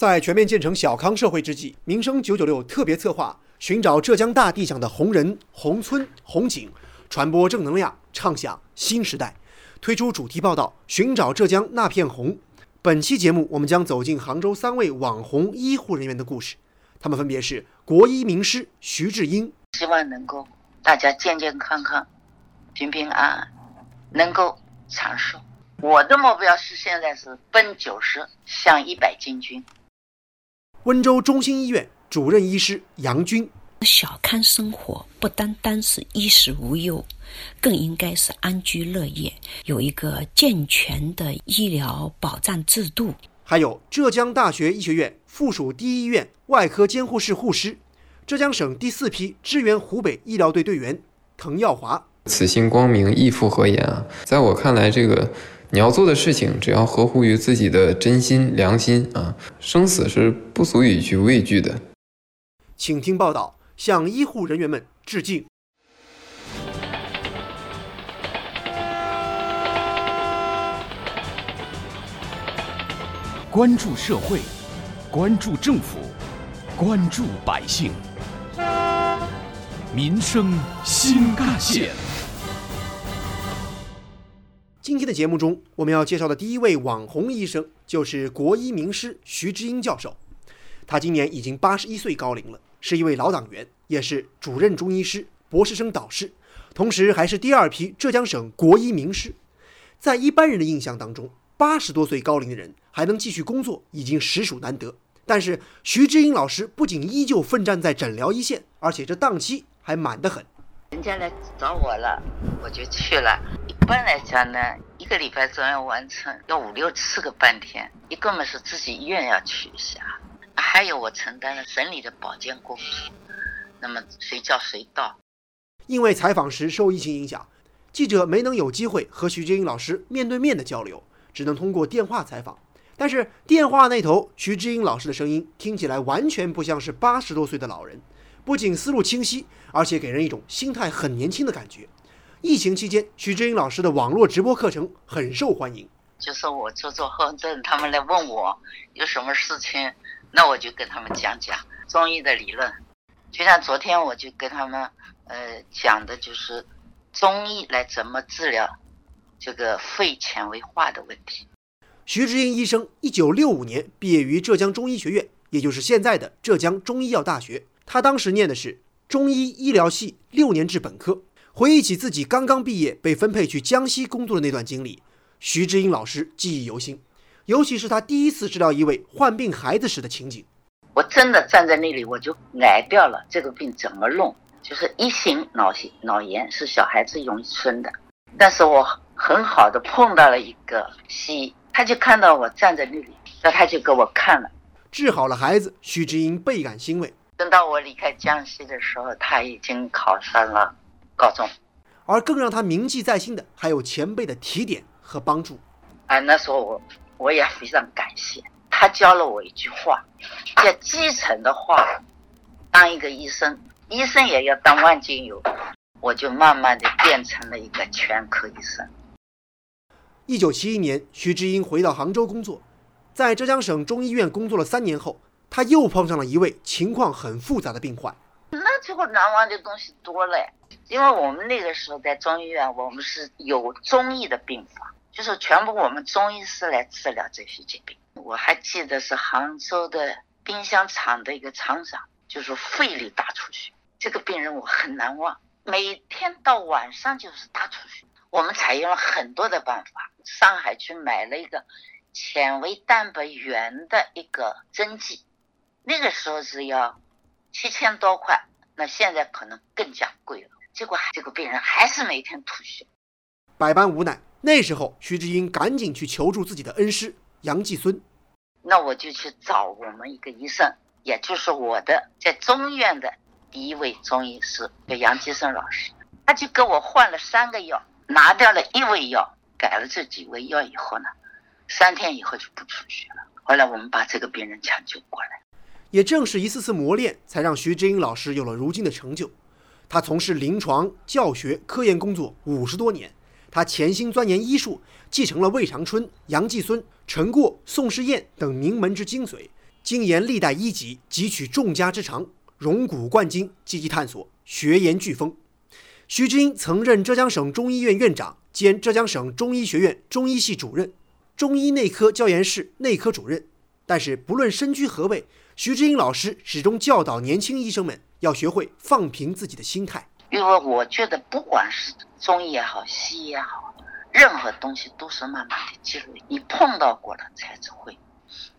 在全面建成小康社会之际，民生九九六特别策划寻找浙江大地上的红人、红村、红景，传播正能量，畅想新时代，推出主题报道《寻找浙江那片红》。本期节目，我们将走进杭州三位网红医护人员的故事，他们分别是国医名师徐志英，希望能够大家健健康康、平平安安，能够长寿。我的目标是现在是奔九十，向一百进军。温州中心医院主任医师杨军，小康生活不单单是衣食无忧，更应该是安居乐业，有一个健全的医疗保障制度。还有浙江大学医学院附属第一医院外科监护室护师，浙江省第四批支援湖北医疗队队员滕耀华。此心光明，亦复何言啊！在我看来，这个。你要做的事情，只要合乎于自己的真心良心啊，生死是不足以去畏惧的。请听报道，向医护人员们致敬。关注社会，关注政府，关注百姓，民生新干线。今天的节目中，我们要介绍的第一位网红医生就是国医名师徐志英教授。他今年已经八十一岁高龄了，是一位老党员，也是主任中医师、博士生导师，同时还是第二批浙江省国医名师。在一般人的印象当中，八十多岁高龄的人还能继续工作，已经实属难得。但是徐志英老师不仅依旧奋战在诊疗一线，而且这档期还满得很。人家来找我了，我就去了。一般来讲呢，一个礼拜总要完成，要五六次个半天。一个嘛是自己医院要去一下，还有我承担了省里的保健工作。那么随叫随到？因为采访时受疫情影响，记者没能有机会和徐志英老师面对面的交流，只能通过电话采访。但是电话那头，徐志英老师的声音听起来完全不像是八十多岁的老人。不仅思路清晰，而且给人一种心态很年轻的感觉。疫情期间，徐志英老师的网络直播课程很受欢迎。就是我做做后盾，他们来问我有什么事情，那我就跟他们讲讲中医的理论。就像昨天我就跟他们呃讲的就是中医来怎么治疗这个肺纤维化的问题。徐志英医生一九六五年毕业于浙江中医学院，也就是现在的浙江中医药大学。他当时念的是中医医疗系六年制本科。回忆起自己刚刚毕业被分配去江西工作的那段经历，徐志英老师记忆犹新。尤其是他第一次治疗一位患病孩子时的情景，我真的站在那里，我就挨掉了这个病怎么弄？就是一型脑血脑炎，是小孩子容易生的。但是我很好的碰到了一个西医，他就看到我站在那里，那他就给我看了，治好了孩子。徐志英倍感欣慰。等到我离开江西的时候，他已经考上了高中。而更让他铭记在心的，还有前辈的提点和帮助。啊，那时候我我也非常感谢他教了我一句话，叫基层的话，当一个医生，医生也要当万金油。我就慢慢的变成了一个全科医生。一九七一年，徐志英回到杭州工作，在浙江省中医院工作了三年后。他又碰上了一位情况很复杂的病患，那最后难忘的东西多了，因为我们那个时候在中医院，我们是有中医的病房，就是全部我们中医师来治疗这些疾病。我还记得是杭州的冰箱厂的一个厂长，就是肺里大出血，这个病人我很难忘，每天到晚上就是大出血。我们采用了很多的办法，上海去买了一个纤维蛋白原的一个针剂。那个时候是要七千多块，那现在可能更加贵了。结果这个病人还是每天吐血，百般无奈。那时候，徐志英赶紧去求助自己的恩师杨继孙。那我就去找我们一个医生，也就是我的在中医院的第一位中医师，叫杨继孙老师。他就给我换了三个药，拿掉了一味药，改了这几味药以后呢，三天以后就不出血了。后来我们把这个病人抢救过来。也正是一次次磨练，才让徐志英老师有了如今的成就。他从事临床、教学、科研工作五十多年，他潜心钻研医术，继承了魏长春、杨继孙、陈过、宋世彦等名门之精髓，精研历代医籍，汲取众家之长，融古贯今，积极探索，学研俱丰。徐志英曾任浙江省中医院院长兼浙江省中医学院中医系主任、中医内科教研室内科主任。但是，不论身居何位，徐志英老师始终教导年轻医生们要学会放平自己的心态。因为我觉得，不管是中医也好，西医也好，任何东西都是慢慢的积累，你碰到过了才会。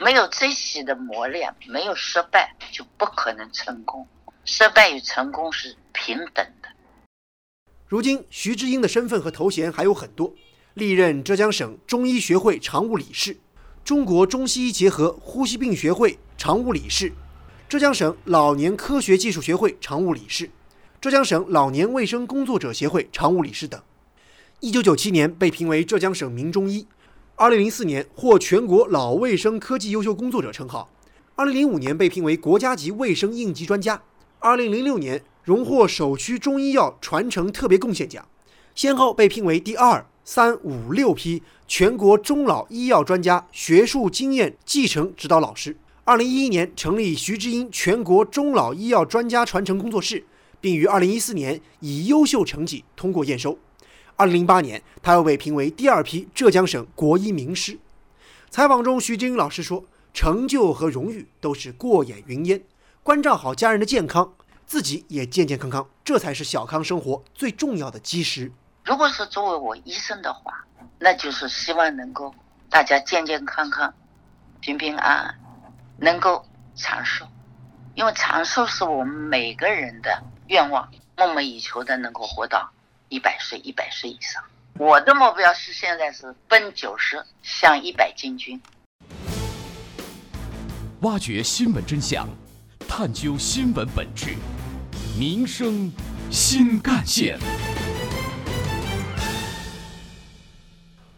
没有这些的磨练，没有失败，就不可能成功。失败与成功是平等的。如今，徐志英的身份和头衔还有很多：历任浙江省中医学会常务理事、中国中西医结合呼吸病学会常务理事、浙江省老年科学技术学会常务理事。浙江省老年卫生工作者协会常务理事等。一九九七年被评为浙江省名中医，二零零四年获全国老卫生科技优秀工作者称号，二零零五年被评为国家级卫生应急专家，二零零六年荣获首屈中医药传承特别贡献奖，先后被评为第二、三、五、六批全国中老医药专家学术经验继承指导老师。二零一一年成立徐志英全国中老医药专家传承工作室。并于2014年以优秀成绩通过验收。2008年，他又被评为第二批浙江省国医名师。采访中，徐志英老师说：“成就和荣誉都是过眼云烟，关照好家人的健康，自己也健健康康，这才是小康生活最重要的基石。”如果是作为我医生的话，那就是希望能够大家健健康康、平平安安，能够长寿，因为长寿是我们每个人的。愿望梦寐以求的能够活到一百岁，一百岁以上。我的目标是现在是奔九十，向一百进军。挖掘新闻真相，探究新闻本质，民生新干线。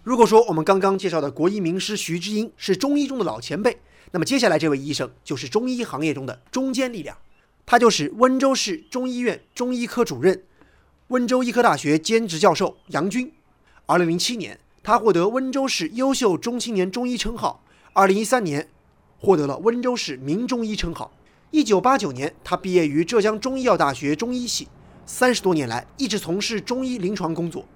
如果说我们刚刚介绍的国医名师徐志英是中医中的老前辈，那么接下来这位医生就是中医行业中的中坚力量。他就是温州市中医院中医科主任、温州医科大学兼职教授杨军。二零零七年，他获得温州市优秀中青年中医称号；二零一三年，获得了温州市名中医称号。一九八九年，他毕业于浙江中医药大学中医系，三十多年来一直从事中医临床工作。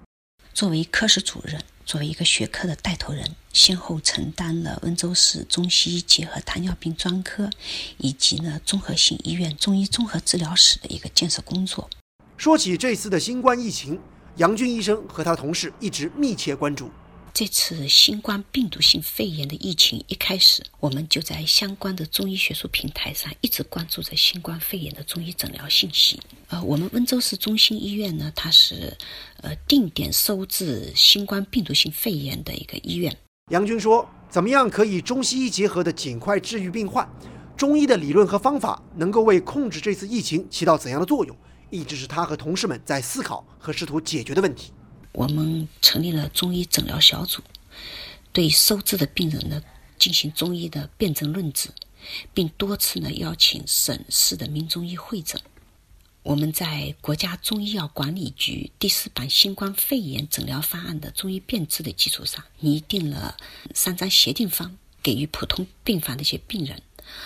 作为科室主任。作为一个学科的带头人，先后承担了温州市中西医结合糖尿病专科以及呢综合性医院中医综合治疗室的一个建设工作。说起这次的新冠疫情，杨军医生和他同事一直密切关注。这次新冠病毒性肺炎的疫情一开始，我们就在相关的中医学术平台上一直关注着新冠肺炎的中医诊疗信息。呃，我们温州市中心医院呢，它是呃定点收治新冠病毒性肺炎的一个医院。杨军说：“怎么样可以中西医结合的尽快治愈病患？中医的理论和方法能够为控制这次疫情起到怎样的作用？一直是他和同事们在思考和试图解决的问题。”我们成立了中医诊疗小组，对收治的病人呢进行中医的辨证论治，并多次呢邀请省市的名中医会诊。我们在国家中医药管理局第四版新冠肺炎诊疗方案的中医辨治的基础上，拟定了三张协定方，给予普通病房的一些病人。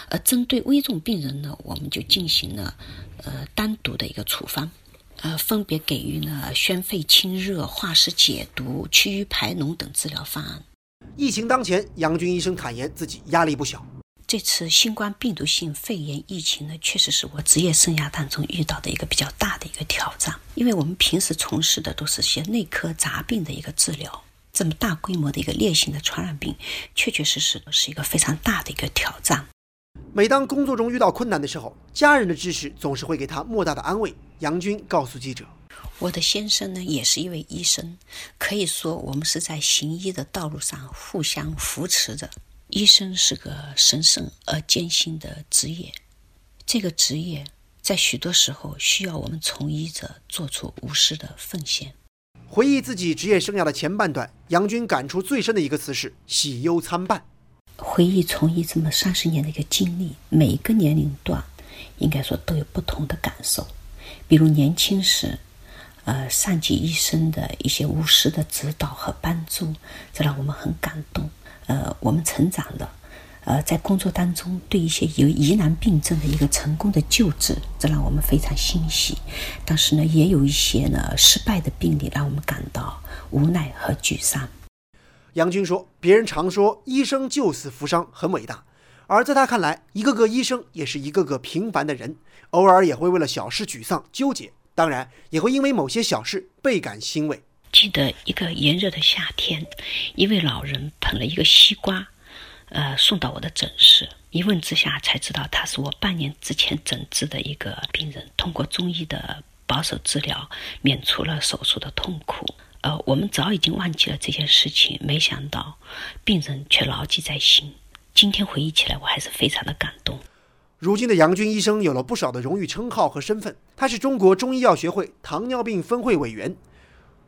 而针对危重病人呢，我们就进行了呃单独的一个处方。呃，分别给予了宣肺清热、化湿解毒、祛瘀排脓等治疗方案。疫情当前，杨军医生坦言自己压力不小。这次新冠病毒性肺炎疫情呢，确实是我职业生涯当中遇到的一个比较大的一个挑战。因为我们平时从事的都是些内科杂病的一个治疗，这么大规模的一个烈性的传染病，确确实实是一个非常大的一个挑战。每当工作中遇到困难的时候，家人的支持总是会给他莫大的安慰。杨军告诉记者：“我的先生呢，也是一位医生，可以说我们是在行医的道路上互相扶持着。医生是个神圣而艰辛的职业，这个职业在许多时候需要我们从医者做出无私的奉献。”回忆自己职业生涯的前半段，杨军感触最深的一个词是“喜忧参半”。回忆从医这么三十年的一个经历，每一个年龄段，应该说都有不同的感受。比如年轻时，呃，上级医生的一些无私的指导和帮助，这让我们很感动。呃，我们成长了，呃，在工作当中对一些有疑难病症的一个成功的救治，这让我们非常欣喜。但是呢，也有一些呢失败的病例，让我们感到无奈和沮丧。杨军说：“别人常说医生救死扶伤很伟大，而在他看来，一个个医生也是一个个平凡的人，偶尔也会为了小事沮丧纠结，当然也会因为某些小事倍感欣慰。”记得一个炎热的夏天，一位老人捧了一个西瓜，呃，送到我的诊室。一问之下才知道，他是我半年之前诊治的一个病人，通过中医的保守治疗，免除了手术的痛苦。呃，我们早已经忘记了这件事情，没想到病人却牢记在心。今天回忆起来，我还是非常的感动。如今的杨军医生有了不少的荣誉称号和身份，他是中国中医药学会糖尿病分会委员，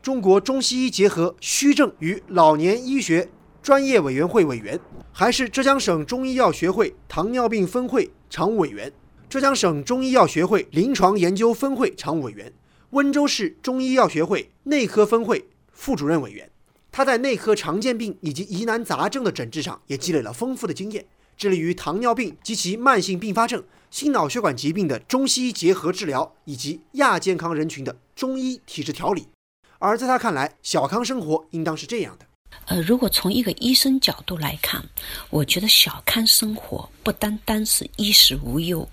中国中西医结合虚症与老年医学专业委员会委员，还是浙江省中医药学会糖尿病分会常务委员，浙江省中医药学会临床研究分会常务委员。温州市中医药学会内科分会副主任委员，他在内科常见病以及疑难杂症的诊治上也积累了丰富的经验，致力于糖尿病及其慢性并发症、心脑血管疾病的中西医结合治疗，以及亚健康人群的中医体质调理。而在他看来，小康生活应当是这样的。呃，如果从一个医生角度来看，我觉得小康生活不单单是衣食无忧，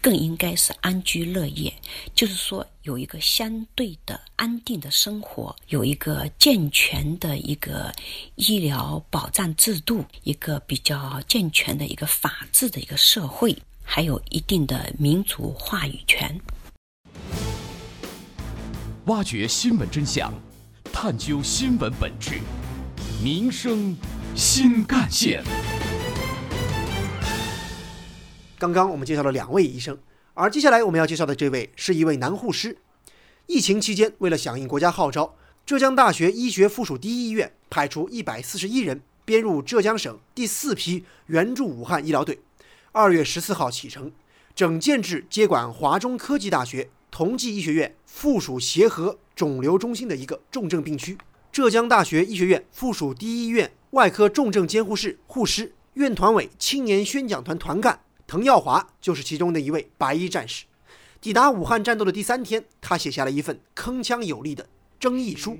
更应该是安居乐业。就是说，有一个相对的安定的生活，有一个健全的一个医疗保障制度，一个比较健全的一个法治的一个社会，还有一定的民主话语权。挖掘新闻真相，探究新闻本质。民生新干线。刚刚我们介绍了两位医生，而接下来我们要介绍的这位是一位男护士。疫情期间，为了响应国家号召，浙江大学医学附属第一医院派出一百四十一人编入浙江省第四批援助武汉医疗队。二月十四号启程，整建制接管华中科技大学同济医学院附属协和肿瘤中心的一个重症病区。浙江大学医学院附属第一医院外科重症监护室护师、院团委青年宣讲团团干滕耀华就是其中的一位白衣战士。抵达武汉战斗的第三天，他写下了一份铿锵有力的争议书。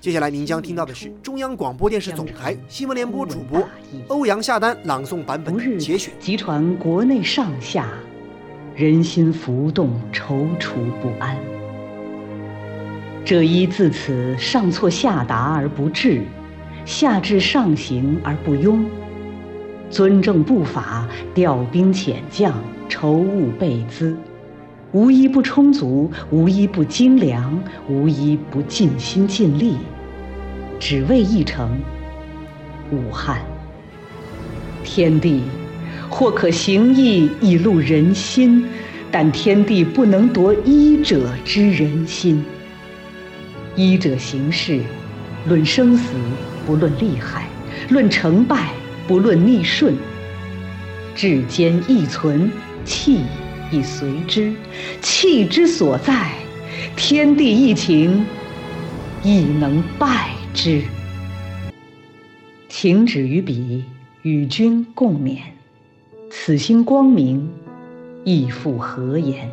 接下来您将听到的是中央广播电视总台新闻联播主播欧阳夏丹朗诵版本的节选，集传国内上下，人心浮动，踌躇不安。这一自此上错下达而不治，下至上行而不庸，尊正不法，调兵遣将，筹物备资，无一不充足，无一不精良，无一不尽心尽力，只为一城——武汉。天地或可行义以戮人心，但天地不能夺医者之人心。医者行事，论生死不论利害，论成败不论逆顺。志坚亦存，气亦随之。气之所在，天地一情，亦能败之。情止于彼，与君共勉。此心光明，亦复何言？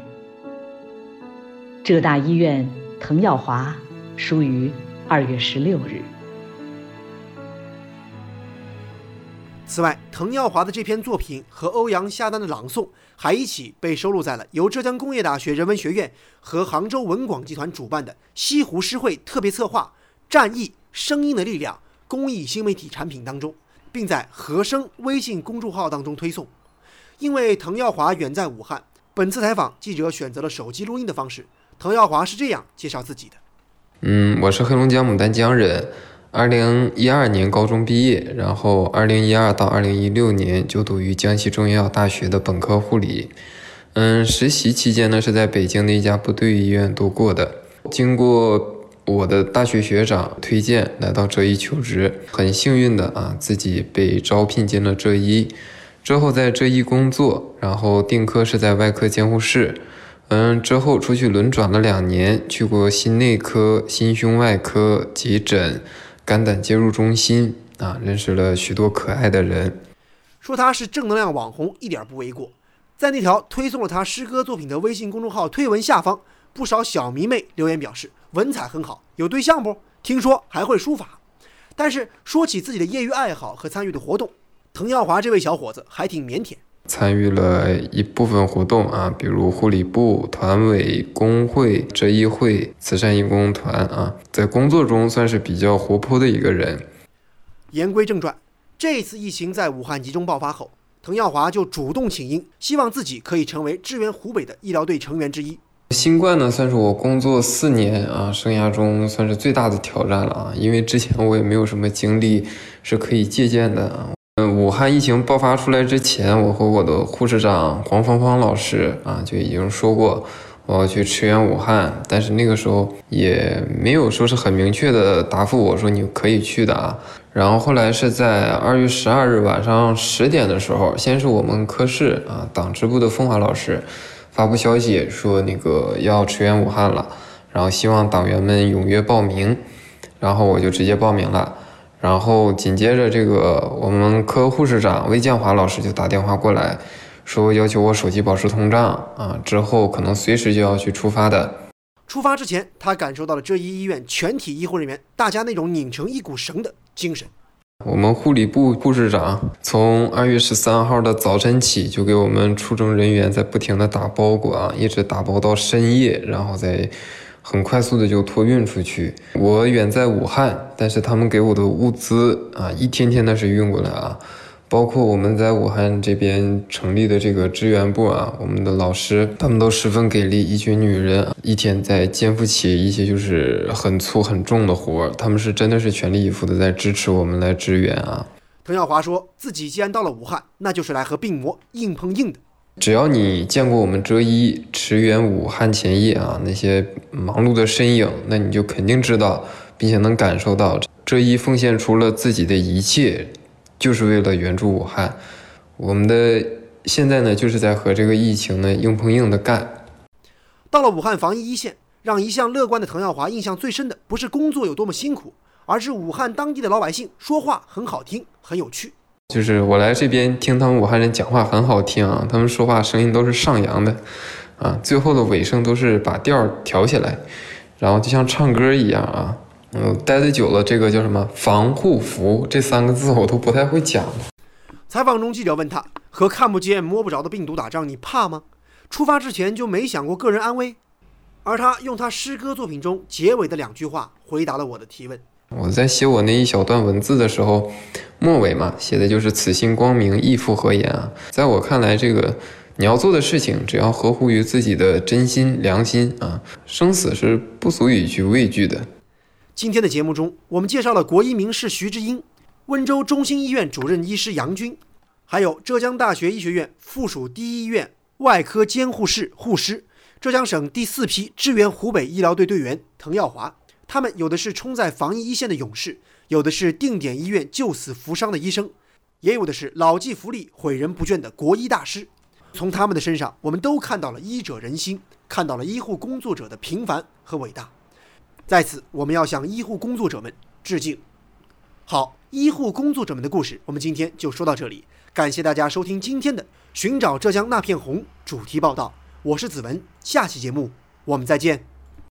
浙大医院滕耀华。书于二月十六日。此外，滕耀华的这篇作品和欧阳夏丹的朗诵还一起被收录在了由浙江工业大学人文学院和杭州文广集团主办的西湖诗会特别策划《战役声音的力量》公益新媒体产品当中，并在和声微信公众号当中推送。因为滕耀华远在武汉，本次采访记者选择了手机录音的方式。滕耀华是这样介绍自己的。嗯，我是黑龙江牡丹江人，二零一二年高中毕业，然后二零一二到二零一六年就读于江西中医药大学的本科护理。嗯，实习期间呢是在北京的一家部队医院度过的。经过我的大学学长推荐来到浙医求职，很幸运的啊，自己被招聘进了浙医。之后在浙医工作，然后定科是在外科监护室。嗯，之后出去轮转了两年，去过心内科、心胸外科、急诊、肝胆介入中心啊，认识了许多可爱的人。说他是正能量网红一点不为过。在那条推送了他诗歌作品的微信公众号推文下方，不少小迷妹留言表示文采很好，有对象不？听说还会书法。但是说起自己的业余爱好和参与的活动，滕耀华这位小伙子还挺腼腆。参与了一部分活动啊，比如护理部、团委、工会、折义会、慈善义工团啊，在工作中算是比较活泼的一个人。言归正传，这次疫情在武汉集中爆发后，滕耀华就主动请缨，希望自己可以成为支援湖北的医疗队成员之一。新冠呢，算是我工作四年啊生涯中算是最大的挑战了啊，因为之前我也没有什么经历是可以借鉴的啊。嗯，武汉疫情爆发出来之前，我和我的护士长黄芳芳老师啊就已经说过我要去驰援武汉，但是那个时候也没有说是很明确的答复我说你可以去的啊。然后后来是在二月十二日晚上十点的时候，先是我们科室啊党支部的风华老师发布消息说那个要驰援武汉了，然后希望党员们踊跃报名，然后我就直接报名了。然后紧接着，这个我们科护士长魏建华老师就打电话过来，说要求我手机保持通畅啊，之后可能随时就要去出发的。出发之前，他感受到了浙医医院全体医护人员大家那种拧成一股绳的精神。我们护理部护士长从二月十三号的早晨起，就给我们出征人员在不停的打包裹啊，一直打包到深夜，然后再。很快速的就托运出去。我远在武汉，但是他们给我的物资啊，一天天的是运过来啊。包括我们在武汉这边成立的这个支援部啊，我们的老师他们都十分给力，一群女人一天在肩负起一些就是很粗很重的活儿，他们是真的是全力以赴的在支持我们来支援啊。滕耀华说自己既然到了武汉，那就是来和病魔硬碰硬的。只要你见过我们浙医驰援武汉前夜啊那些忙碌的身影，那你就肯定知道，并且能感受到浙医奉献出了自己的一切，就是为了援助武汉。我们的现在呢，就是在和这个疫情呢硬碰硬的干。到了武汉防疫一线，让一向乐观的滕耀华印象最深的，不是工作有多么辛苦，而是武汉当地的老百姓说话很好听，很有趣。就是我来这边听他们武汉人讲话很好听啊，他们说话声音都是上扬的，啊，最后的尾声都是把调调起来，然后就像唱歌一样啊。嗯，待的久了，这个叫什么防护服这三个字我都不太会讲。采访中，记者问他：“和看不见摸不着的病毒打仗，你怕吗？”出发之前就没想过个人安危，而他用他诗歌作品中结尾的两句话回答了我的提问。我在写我那一小段文字的时候，末尾嘛写的就是“此心光明，亦复何言”啊。在我看来，这个你要做的事情，只要合乎于自己的真心良心啊，生死是不足以去畏惧的。今天的节目中，我们介绍了国医名士徐志英、温州中心医院主任医师杨军，还有浙江大学医学院附属第一医院外科监护室护师、浙江省第四批支援湖北医疗队队员滕耀华。他们有的是冲在防疫一线的勇士，有的是定点医院救死扶伤的医生，也有的是老骥伏枥、诲人不倦的国医大师。从他们的身上，我们都看到了医者仁心，看到了医护工作者的平凡和伟大。在此，我们要向医护工作者们致敬。好，医护工作者们的故事，我们今天就说到这里。感谢大家收听今天的《寻找浙江那片红》主题报道，我是子文。下期节目我们再见。